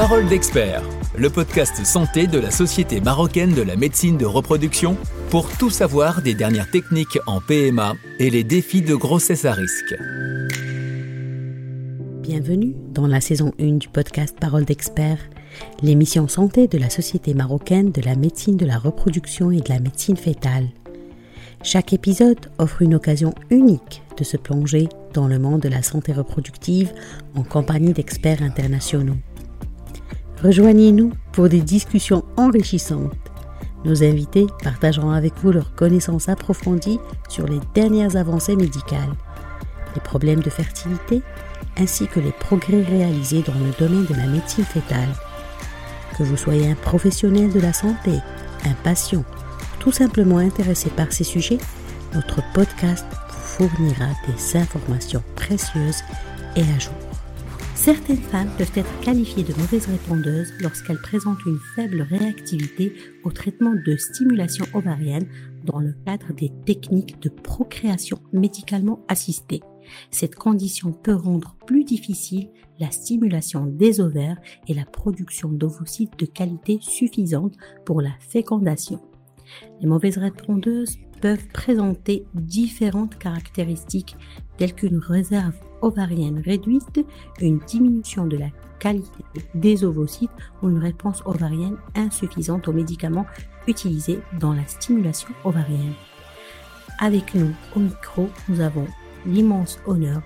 Parole d'expert, le podcast santé de la Société marocaine de la médecine de reproduction pour tout savoir des dernières techniques en PMA et les défis de grossesse à risque. Bienvenue dans la saison 1 du podcast Parole d'expert, l'émission santé de la Société marocaine de la médecine de la reproduction et de la médecine fétale. Chaque épisode offre une occasion unique de se plonger dans le monde de la santé reproductive en compagnie d'experts internationaux. Rejoignez-nous pour des discussions enrichissantes. Nos invités partageront avec vous leurs connaissances approfondies sur les dernières avancées médicales, les problèmes de fertilité, ainsi que les progrès réalisés dans le domaine de la médecine fétale. Que vous soyez un professionnel de la santé, un patient, tout simplement intéressé par ces sujets, notre podcast vous fournira des informations précieuses et à jour. Certaines femmes peuvent être qualifiées de mauvaises répondeuses lorsqu'elles présentent une faible réactivité au traitement de stimulation ovarienne dans le cadre des techniques de procréation médicalement assistée. Cette condition peut rendre plus difficile la stimulation des ovaires et la production d'ovocytes de qualité suffisante pour la fécondation. Les mauvaises répondeuses peuvent présenter différentes caractéristiques telles qu'une réserve ovarienne réduite, une diminution de la qualité des ovocytes ou une réponse ovarienne insuffisante aux médicaments utilisés dans la stimulation ovarienne. Avec nous au micro, nous avons l'immense honneur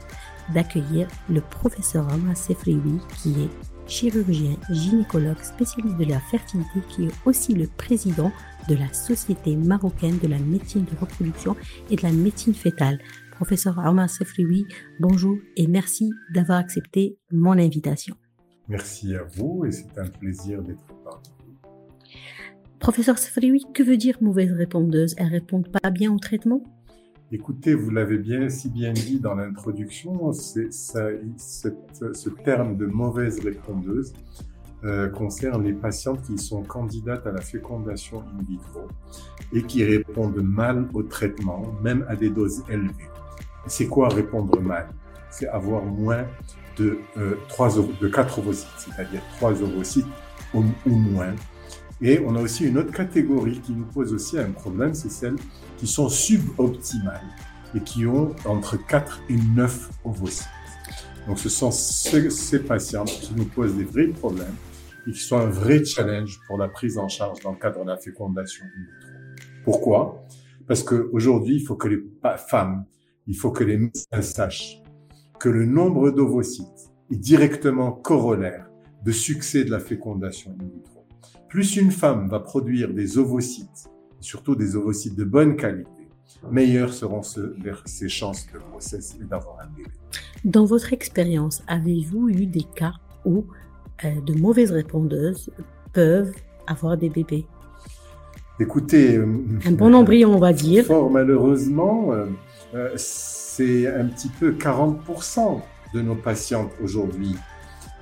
d'accueillir le professeur Amas Sefriwi qui est chirurgien gynécologue spécialiste de la fertilité qui est aussi le président de la Société marocaine de la médecine de reproduction et de la médecine fétale. Professeur Omar Sefrioui, bonjour et merci d'avoir accepté mon invitation. Merci à vous et c'est un plaisir d'être parmi vous. Professeur Sefrioui, que veut dire mauvaise répondeuse? Elles répondent pas bien au traitement? Écoutez, vous l'avez bien si bien dit dans l'introduction, c'est ce terme de mauvaise répondeuse euh, concerne les patientes qui sont candidates à la fécondation in vitro et qui répondent mal au traitement, même à des doses élevées. C'est quoi répondre mal? C'est avoir moins de, euh, 3, de 4 ovocytes, c'est-à-dire 3 ovocytes ou, ou moins. Et on a aussi une autre catégorie qui nous pose aussi un problème, c'est celles qui sont suboptimales et qui ont entre 4 et 9 ovocytes. Donc ce sont ces, ces patients qui nous posent des vrais problèmes et qui sont un vrai challenge pour la prise en charge dans le cadre de la fécondation. Pourquoi? Parce qu'aujourd'hui, il faut que les femmes, il faut que les médecins sachent que le nombre d'ovocytes est directement corollaire de succès de la fécondation in vitro. Plus une femme va produire des ovocytes, surtout des ovocytes de bonne qualité, meilleures seront ses chances de grossesse et d'avoir un bébé. Dans votre expérience, avez-vous eu des cas où euh, de mauvaises répondeuses peuvent avoir des bébés? Écoutez, euh, un bon embryon, on va dire. Fort malheureusement, euh, c'est un petit peu 40% de nos patientes aujourd'hui.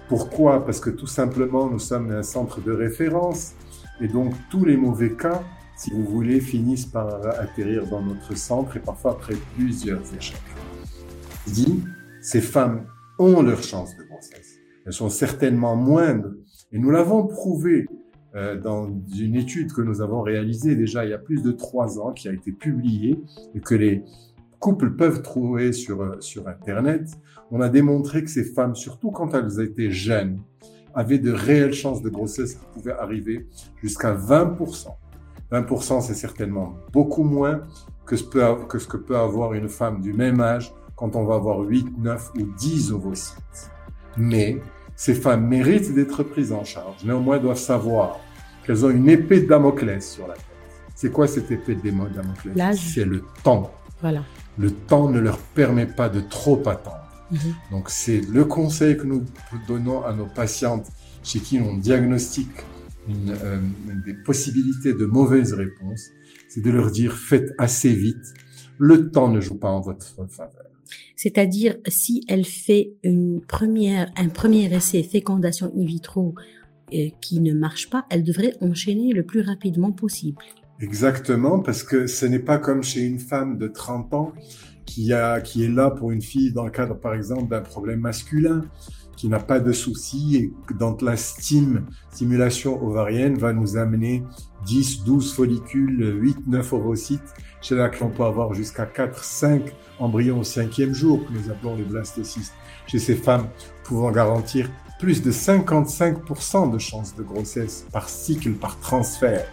Pourquoi? Parce que tout simplement, nous sommes un centre de référence et donc tous les mauvais cas, si vous voulez, finissent par atterrir dans notre centre et parfois après plusieurs échecs. Dit, ces femmes ont leur chance de grossesse elles sont certainement moindres. Et nous l'avons prouvé euh, dans une étude que nous avons réalisée déjà il y a plus de trois ans, qui a été publiée et que les couples peuvent trouver sur, euh, sur Internet. On a démontré que ces femmes, surtout quand elles étaient jeunes, avaient de réelles chances de grossesse qui pouvaient arriver jusqu'à 20%. 20%, c'est certainement beaucoup moins que ce, peut, que ce que peut avoir une femme du même âge quand on va avoir 8, 9 ou 10 ovocytes. Mais ces femmes méritent d'être prises en charge. Néanmoins, doivent savoir qu'elles ont une épée de Damoclès sur la tête. C'est quoi cette épée de Damoclès? C'est le temps. Voilà. Le temps ne leur permet pas de trop attendre. Mhm. Donc c'est le conseil que nous donnons à nos patientes chez qui on diagnostique une, euh, des possibilités de mauvaises réponses, c'est de leur dire faites assez vite. Le temps ne joue pas en votre faveur. C'est-à-dire, si elle fait une première, un premier essai fécondation in vitro euh, qui ne marche pas, elle devrait enchaîner le plus rapidement possible. Exactement, parce que ce n'est pas comme chez une femme de 30 ans qui, a, qui est là pour une fille dans le cadre, par exemple, d'un problème masculin qui n'a pas de soucis et dont la stimulation ovarienne va nous amener 10, 12 follicules, 8, 9 ovocytes. Chez laquelle on peut avoir jusqu'à 4, 5 embryons au cinquième jour, que nous appelons les blastocystes. Chez ces femmes pouvant garantir plus de 55% de chances de grossesse par cycle, par transfert.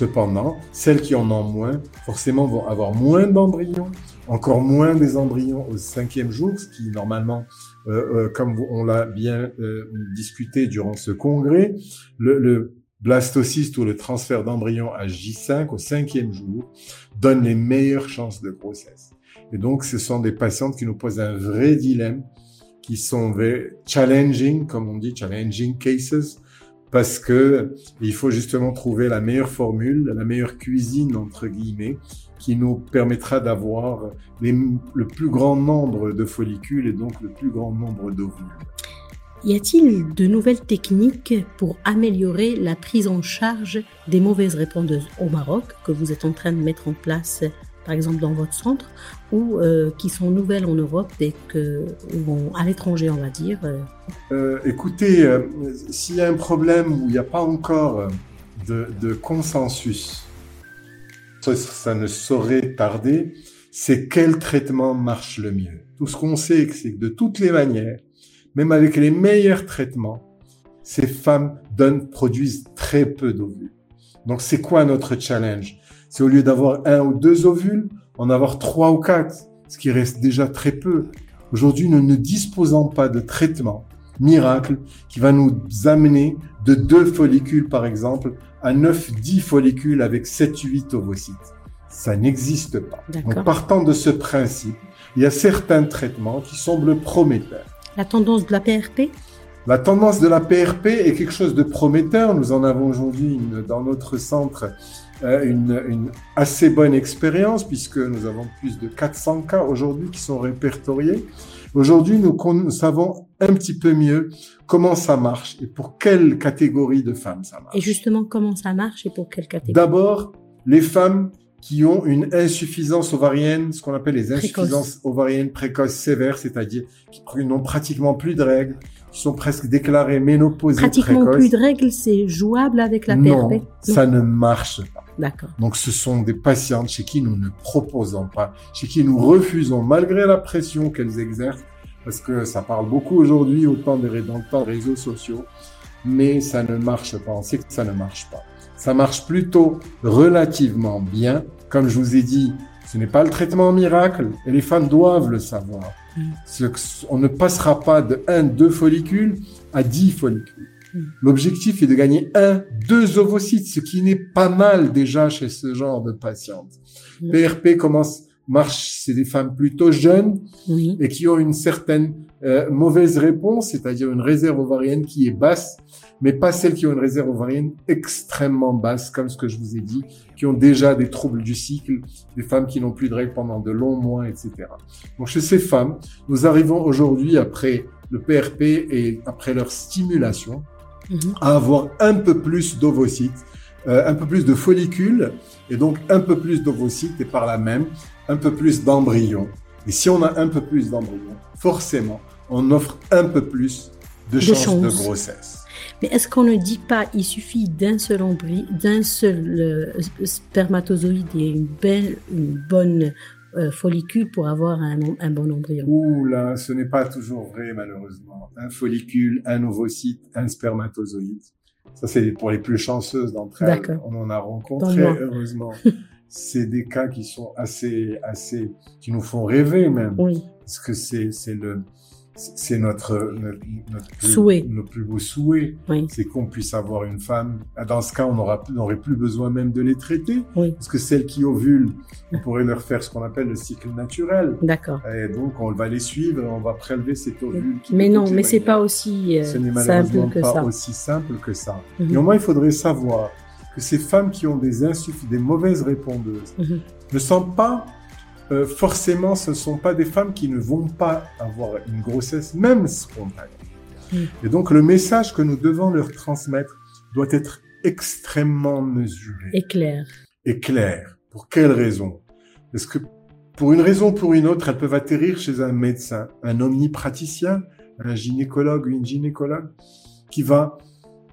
Cependant, celles qui en ont moins, forcément vont avoir moins d'embryons, encore moins des embryons au cinquième jour, ce qui normalement, euh, euh, comme on l'a bien euh, discuté durant ce congrès, le, blastocyste ou le transfert d'embryons à J5 au cinquième jour donne les meilleures chances de grossesse. Et donc, ce sont des patientes qui nous posent un vrai dilemme, qui sont challenging, comme on dit, challenging cases, parce que il faut justement trouver la meilleure formule, la meilleure cuisine entre guillemets, qui nous permettra d'avoir le plus grand nombre de follicules et donc le plus grand nombre d'ovules. Y a-t-il de nouvelles techniques pour améliorer la prise en charge des mauvaises répondeuses au Maroc que vous êtes en train de mettre en place par exemple dans votre centre, ou euh, qui sont nouvelles en Europe ou à l'étranger, on va dire euh? Euh, Écoutez, s'il y a un problème où il n'y a pas encore de, de consensus, ça, ça, ne saurait tarder, c'est quel traitement marche le mieux. Tout ce qu'on sait, c'est que de toutes les manières, même avec les meilleurs traitements, ces femmes donnent, produisent très peu d'ovules. Donc c'est quoi notre challenge? C'est au lieu d'avoir un ou deux ovules, en avoir trois ou quatre, ce qui reste déjà très peu. Aujourd'hui, nous ne disposons pas de traitement miracle qui va nous amener de deux follicules, par exemple, à 9, 10 follicules avec 7, 8 ovocytes. Ça n'existe pas. Donc, partant de ce principe, il y a certains traitements qui semblent prometteurs. La tendance de la PRP la tendance de la PRP est quelque chose de prometteur. Nous en avons aujourd'hui dans notre centre une, une, assez bonne expérience puisque nous avons plus de 400 cas aujourd'hui qui sont répertoriés. Aujourd'hui, nous, nous, savons un petit peu mieux comment ça marche et pour quelle catégorie de femmes ça marche. Et justement, comment ça marche et pour quelle catégorie? D'abord, les femmes qui ont une insuffisance ovarienne, ce qu'on appelle les insuffisances ovariennes précoces sévères, c'est-à-dire qui n'ont pratiquement plus de règles, qui sont presque déclarées ménopausées Pratiquement plus de règles, c'est jouable avec la PRP Non, ça ne marche pas. D'accord. Donc ce sont des patientes chez qui nous ne proposons pas, chez qui nous refusons malgré la pression qu'elles exercent, parce que ça parle beaucoup aujourd'hui autant des, dans le temps des réseaux sociaux, mais ça ne marche pas. On sait que ça ne marche pas. Ça marche plutôt relativement bien. Comme je vous ai dit, ce n'est pas le traitement miracle et les femmes doivent le savoir. Mm. On ne passera pas de 1, 2 follicules à 10 follicules. Mm. L'objectif est de gagner un, deux ovocytes, ce qui n'est pas mal déjà chez ce genre de patientes. PRP mm. commence, marche, c'est des femmes plutôt jeunes et qui ont une certaine euh, mauvaise réponse, c'est-à-dire une réserve ovarienne qui est basse, mais pas celles qui ont une réserve ovarienne extrêmement basse, comme ce que je vous ai dit, qui ont déjà des troubles du cycle, des femmes qui n'ont plus de règles pendant de longs mois, etc. Donc chez ces femmes, nous arrivons aujourd'hui, après le PRP et après leur stimulation, À avoir un peu plus d'ovocytes, euh, un peu plus de follicules, et donc un peu plus d'ovocytes, et par là même, un peu plus d'embryons. Et si on a un peu plus d'embryons, forcément, on offre un peu plus de, chances, de grossesse. Mais est-ce qu'on ne dit pas il suffit d'un seul d'un seul euh, spermatozoïde et une belle, une bonne euh, follicule pour avoir un, un bon embryon. Ouh là, ce n'est pas toujours vrai malheureusement. Un follicule, un ovocyte, un spermatozoïde. Ça, c'est pour les plus chanceuses d'entre elles. On en a rencontré, heureusement. c'est des cas qui sont assez, assez, qui nous font rêver même. Oui. Parce que c'est, c'est le, c'est notre, notre, plus, souhait. notre plus beau souhait. C'est qu'on puisse avoir une femme. Dans ce cas, on n'aurait plus besoin même de les traiter. Parce que celles qui ovulent, on pourrait leur faire ce qu'on appelle le cycle naturel. D'accord. Et donc, on va les suivre on va prélever cet ovule. mais non, mais c'est pas aussi euh, simple que pas ça. aussi simple que ça. Mhm. au moins il faudrait savoir que ces femmes qui ont des insuffis, des mauvaises répondeuses, mhm. ne sont pas euh, forcément, ce ne sont pas des femmes qui ne vont pas avoir une grossesse, même spontanée. Mm. Et donc, le message que nous devons leur transmettre doit être extrêmement mesuré. Et clair. Et clair. Pour quelle raison? Parce que pour une raison ou pour une autre, elles peuvent atterrir chez un médecin, un omnipraticien, un gynécologue ou une gynécologue qui va,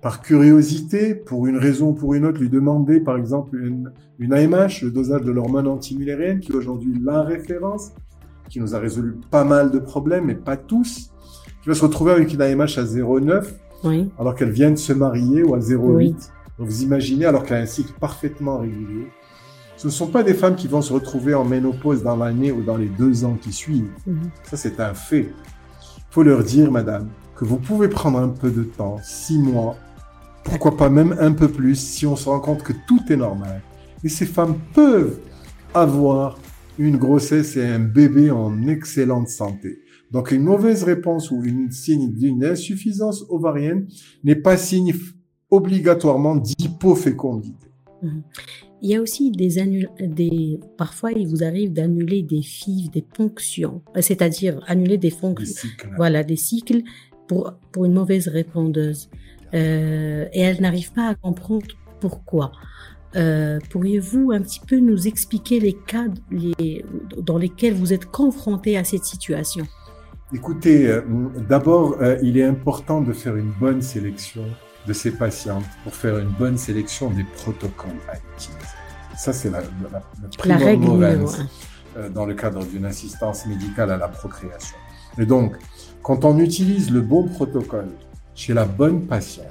par curiosité, pour une raison ou pour une autre, lui demander, par exemple, une, une AMH, le dosage de l'hormone antimulérienne, qui est aujourd'hui la référence, qui nous a résolu pas mal de problèmes, mais pas tous, qui va se retrouver avec une AMH à 0,9, Oui. alors qu'elle vient de se marier, ou à 0,8. Oui. Donc vous imaginez, alors qu'elle a un cycle parfaitement régulier, ce ne sont pas des femmes qui vont se retrouver en ménopause dans l'année ou dans les deux ans qui suivent. Mhm. Ça, c'est un fait. Il faut leur dire, madame, que vous pouvez prendre un peu de temps, six mois, pourquoi pas même un peu plus, si on se rend compte que tout est normal. Et ces femmes peuvent avoir une grossesse et un bébé en excellente santé. Donc une mauvaise réponse ou une signe d'une insuffisance ovarienne n'est pas signe obligatoirement d'hypofécondité. Il y a aussi des annul des parfois il vous arrive d'annuler des FIV, des ponctions, Euh, c'est-à-dire annuler des fonctions, cycles. voilà, des cycles pour pour une mauvaise répondeuse. Euh, et elle n'arrive pas à comprendre pourquoi. Euh, Pourriez-vous un petit peu nous expliquer les cas les, dans lesquels vous êtes confronté à cette situation? Écoutez, euh, d'abord, il est important de faire une bonne sélection de ces patientes pour faire une bonne sélection des protocoles à utiliser. Ça, c'est la, la, la La règle numéro un. dans le cadre d'une assistance médicale à la procréation. Et donc, quand on utilise le bon protocole chez la bonne patiente,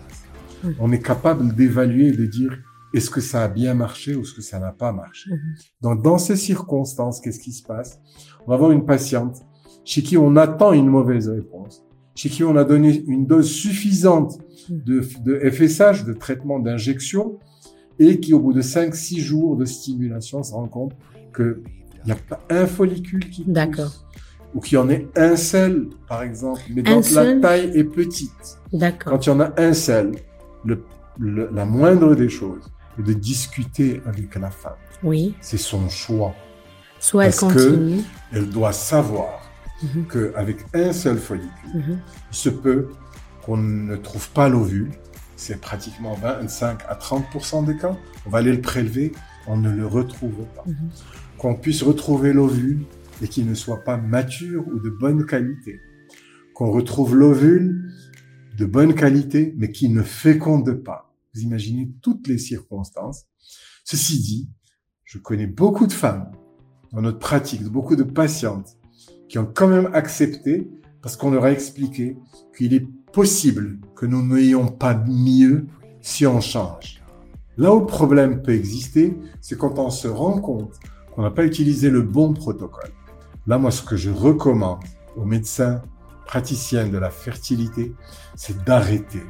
Mhm. on est capable d'évaluer et de dire est-ce que ça a bien marché ou est-ce que ça n'a pas marché. Mhm. Donc, dans ces circonstances, qu'est-ce qui se passe? On va avoir une patiente chez qui on attend une mauvaise réponse, chez qui on a donné une dose suffisante de, de FSH, de traitement d'injection, et qui, au bout de 5-6 jours de stimulation, se rend compte qu'il n'y a pas un follicule qui pousse. D'accord. Ou qu'il y en ait un seul, par exemple, mais Un donc la taille est petite. D'accord. Quand il y en a un seul, le, le- la moindre des choses est de discuter avec la femme. Oui. C'est son choix. Soit elle Parce que- continue. Elle doit savoir Mhm. qu'avec un seul follicule, Mhm. il se peut qu'on ne trouve pas l'ovule. C'est pratiquement 25 à 30 des cas. On va aller le prélever, on ne le retrouve pas. Mhm. Qu'on puisse retrouver l'ovule et qu'il ne soit pas mature ou de bonne qualité. Qu'on retrouve l'ovule de bonne qualité mais qui ne féconde pas. Vous imaginez toutes les circonstances. Ceci dit, je connais beaucoup de femmes dans notre pratique, beaucoup de patientes qui ont quand même accepté parce qu'on leur a expliqué qu'il est possible que nous n'ayons pas mieux si on change. Là où le problème peut exister, c'est quand on se rend compte qu'on n'a pas utilisé le bon protocole. Là, moi, ce que je recommande aux médecins praticiens de la fertilité, c'est d'arrêter.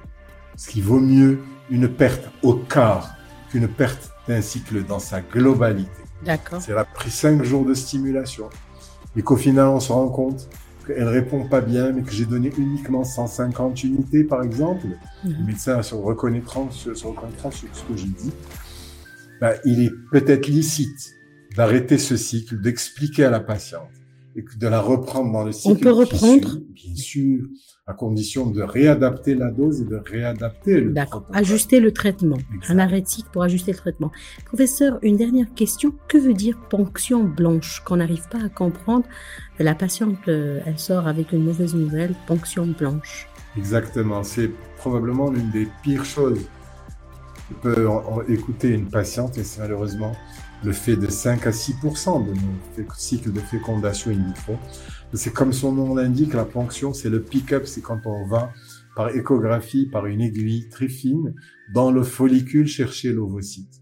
Parce qu'il vaut mieux une perte au quart qu'une perte d'un cycle dans sa globalité. D'accord. C'est elle a pris cinq jours de stimulation et qu'au final on se rend compte qu'elle répond pas bien, mais que j'ai donné uniquement 150 unités par exemple. Mhm. Le médecin se reconnaîtra, reconnaîtra sur ce que j'ai dit. Ben, il est peut-être licite d'arrêter ce cycle, d'expliquer à la patiente et que de la reprendre dans le cycle. peut reprendre Bien sûr, à condition de réadapter la dose et de réadapter le D'accord. Ajuster le traitement. Exact. Un cycle pour ajuster le traitement. Professeur, une dernière question. Que veut dire ponction blanche qu'on n'arrive pas à comprendre? La patiente, euh, elle sort avec une mauvaise nouvelle, ponction blanche. Exactement, c'est probablement l'une des pires choses. On peut écouter une patiente et c'est malheureusement le fait de 5 à 6% de nos cycles de fécondation in vitro. C'est comme son nom l'indique, la ponction, c'est le pick-up, c'est quand on va par échographie, par une aiguille très fine, dans le follicule chercher l'ovocyte.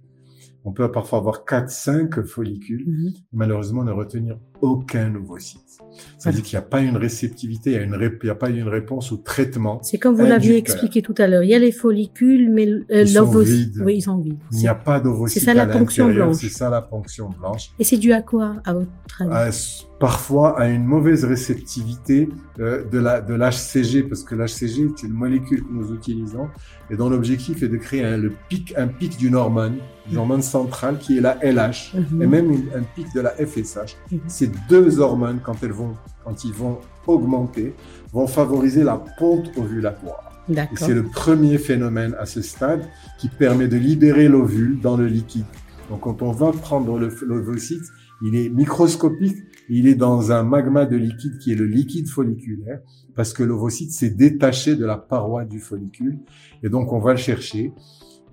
On peut parfois avoir 4-5 follicules, Mhm. malheureusement ne retenir aucun ovocyte. Ça veut dire qu'il n'y a pas une réceptivité, il n'y a, pas une réponse au traitement. C'est comme vous l'aviez expliqué tout à l'heure. Il y a les follicules, mais euh, l'ovocyte. Oui, ils sont vides. Il n'y a pas d'ovocyte C'est ça, la ponction blanche. C'est ça la ponction blanche. Et c'est dû à quoi, à votre avis À parfois à une mauvaise réceptivité euh, de la de l'HCG parce que l'HCG c'est une molécule que nous utilisons et dont l'objectif est de créer un, le pic un pic d'une hormone, une hormone centrale qui est la LH Mhm. et même une- un pic de la FSH. Mhm. Ces deux hormones quand elles vont quand ils vont augmenter vont favoriser la ponte ovulatoire. Et D'accord. c'est le premier phénomène à ce stade qui permet de libérer l'ovule dans le liquide. Donc quand on va prendre l'ovocyte, il est microscopique, Il est dans un magma de liquide qui est le liquide folliculaire, parce que l'ovocyte s'est détaché de la paroi du follicule. Et donc, on va le chercher.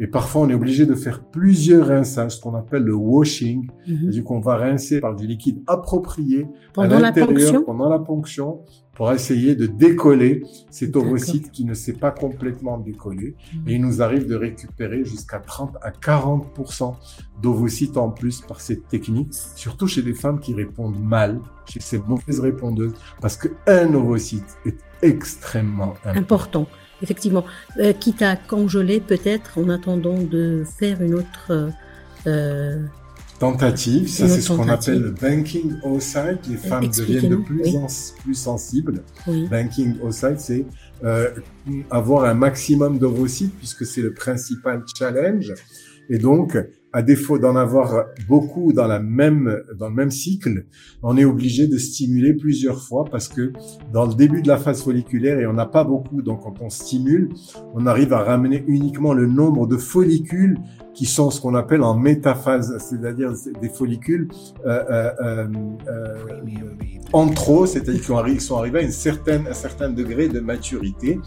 Et parfois, on est obligé de faire plusieurs rinçages, ce qu'on appelle le washing. C'est-à-dire qu'on va rincer par du liquide approprié Pendant à la l'intérieur ponction? pendant la ponction pour essayer de décoller cet ovocyte qui ne s'est pas complètement décollé. Mhm. Et il nous arrive de récupérer jusqu'à 30 à 40% d'ovocytes en plus par cette technique, surtout chez des femmes qui répondent mal, chez ces mauvaises répondeuses, parce qu'un ovocyte est extrêmement important. Important, effectivement. Euh, quitte à congeler peut-être en attendant de faire une autre... euh, euh, Tentative, ça c'est ce qu'on appelle le banking oocyte. Les femmes deviennent de plus oui. en plus sensibles. oui. Banking oocyte, c'est euh, avoir un maximum d'ovocytes puisque c'est le principal challenge. Et donc, à défaut d'en avoir beaucoup dans la même dans le même cycle, on est obligé de stimuler plusieurs fois parce que dans le début de la phase folliculaire et on n'a pas beaucoup, donc quand on stimule, on arrive à ramener uniquement le nombre de follicules qui sont ce qu'on appelle en métaphase, c'est-à-dire des follicules euh, euh, euh, euh, en trop, c'est-à-dire qu'ils sont arrivés à une certaine, un certain degré de maturité.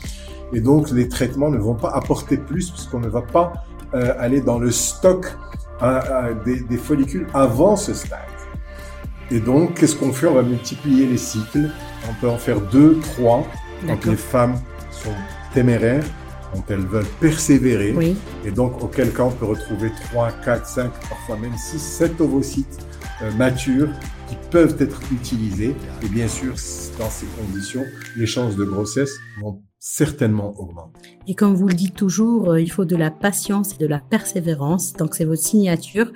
Et donc, les traitements ne vont pas apporter plus puisqu'on ne va pas euh, aller dans le stock euh, euh, des, des follicules avant ce stade. Et donc, qu'est-ce qu'on fait? On va multiplier les cycles. On peut en faire deux, trois. Quand les femmes sont téméraires, quand elles veulent persévérer. Oui. Et donc, auquel cas, on peut retrouver 3, 4, 5, parfois même 6, 7 ovocytes euh, matures qui peuvent être utilisés. Et bien sûr, dans ces conditions, les chances de grossesse vont certainement augmenter. Et comme vous le dites toujours, euh, il faut de la patience et de la persévérance. Donc c'est votre signature.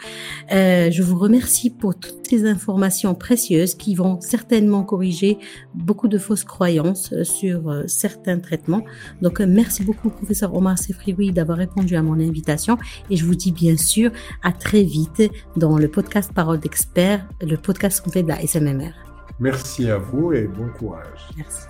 Euh, je vous remercie pour toutes ces informations précieuses qui vont certainement corriger beaucoup de fausses croyances euh, sur euh, certains traitements. Donc euh, merci beaucoup, professeur Omar Sefrioui, d'avoir répondu à mon invitation. Et je vous dis bien sûr à très vite dans le podcast Parole d'expert, le podcast complet de la SMMR. Merci à vous et bon courage. Merci.